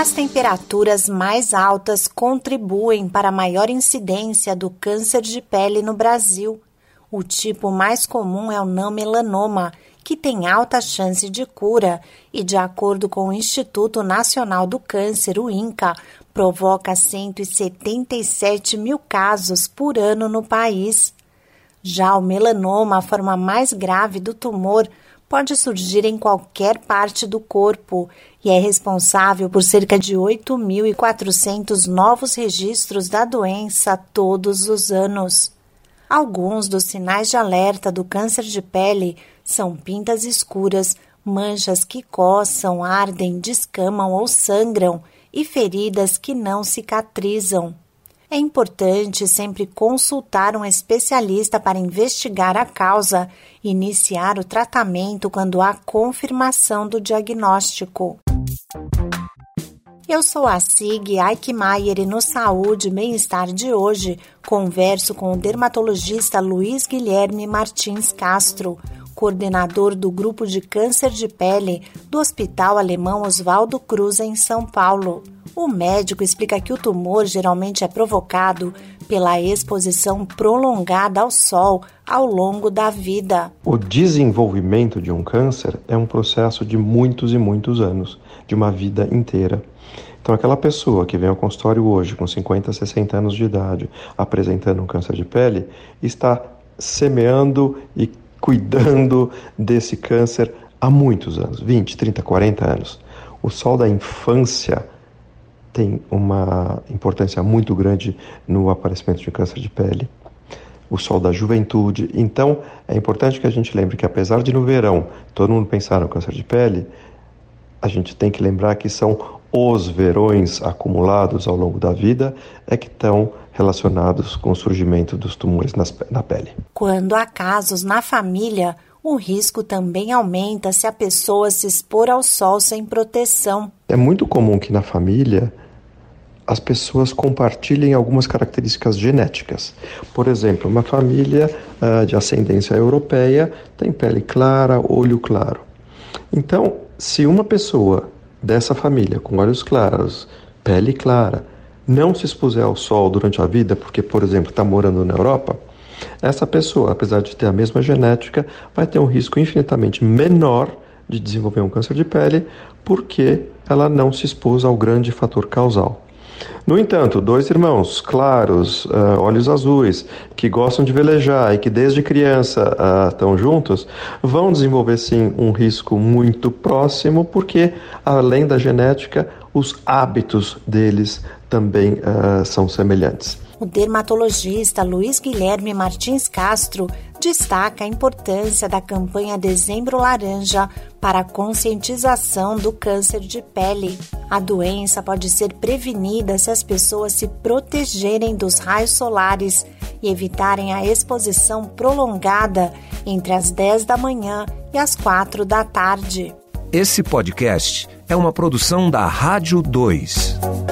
As temperaturas mais altas contribuem para a maior incidência do câncer de pele no Brasil. O tipo mais comum é o não melanoma, que tem alta chance de cura e, de acordo com o Instituto Nacional do Câncer, o INCA, provoca 177 mil casos por ano no país. Já o melanoma, a forma mais grave do tumor, pode surgir em qualquer parte do corpo e é responsável por cerca de 8.400 novos registros da doença todos os anos. Alguns dos sinais de alerta do câncer de pele são pintas escuras, manchas que coçam, ardem, descamam ou sangram e feridas que não cicatrizam. É importante sempre consultar um especialista para investigar a causa e iniciar o tratamento quando há confirmação do diagnóstico. Eu sou a Sig Eichmeier e no Saúde e Bem-Estar de hoje converso com o dermatologista Luiz Guilherme Martins Castro, coordenador do grupo de câncer de pele do Hospital Alemão Oswaldo Cruz, em São Paulo. O médico explica que o tumor geralmente é provocado pela exposição prolongada ao sol ao longo da vida. O desenvolvimento de um câncer é um processo de muitos e muitos anos, de uma vida inteira. Então, aquela pessoa que vem ao consultório hoje com 50, 60 anos de idade apresentando um câncer de pele está semeando e cuidando desse câncer há muitos anos 20, 30, 40 anos. O sol da infância tem uma importância muito grande no aparecimento de câncer de pele. O sol da juventude. Então, é importante que a gente lembre que, apesar de no verão todo mundo pensar no câncer de pele, a gente tem que lembrar que são os verões acumulados ao longo da vida é que estão relacionados com o surgimento dos tumores nas, na pele. Quando há casos na família, o risco também aumenta se a pessoa se expor ao sol sem proteção. É muito comum que na família as pessoas compartilhem algumas características genéticas. Por exemplo, uma família uh, de ascendência europeia tem pele clara, olho claro. Então, se uma pessoa dessa família com olhos claros, pele clara, não se expuser ao sol durante a vida, porque, por exemplo, está morando na Europa, essa pessoa, apesar de ter a mesma genética, vai ter um risco infinitamente menor de desenvolver um câncer de pele, porque ela não se expôs ao grande fator causal. No entanto, dois irmãos claros, uh, olhos azuis, que gostam de velejar e que desde criança uh, estão juntos, vão desenvolver sim um risco muito próximo, porque além da genética, os hábitos deles também uh, são semelhantes. O dermatologista Luiz Guilherme Martins Castro destaca a importância da campanha Dezembro Laranja para a conscientização do câncer de pele. A doença pode ser prevenida se as pessoas se protegerem dos raios solares e evitarem a exposição prolongada entre as 10 da manhã e as 4 da tarde. Esse podcast é uma produção da Rádio 2.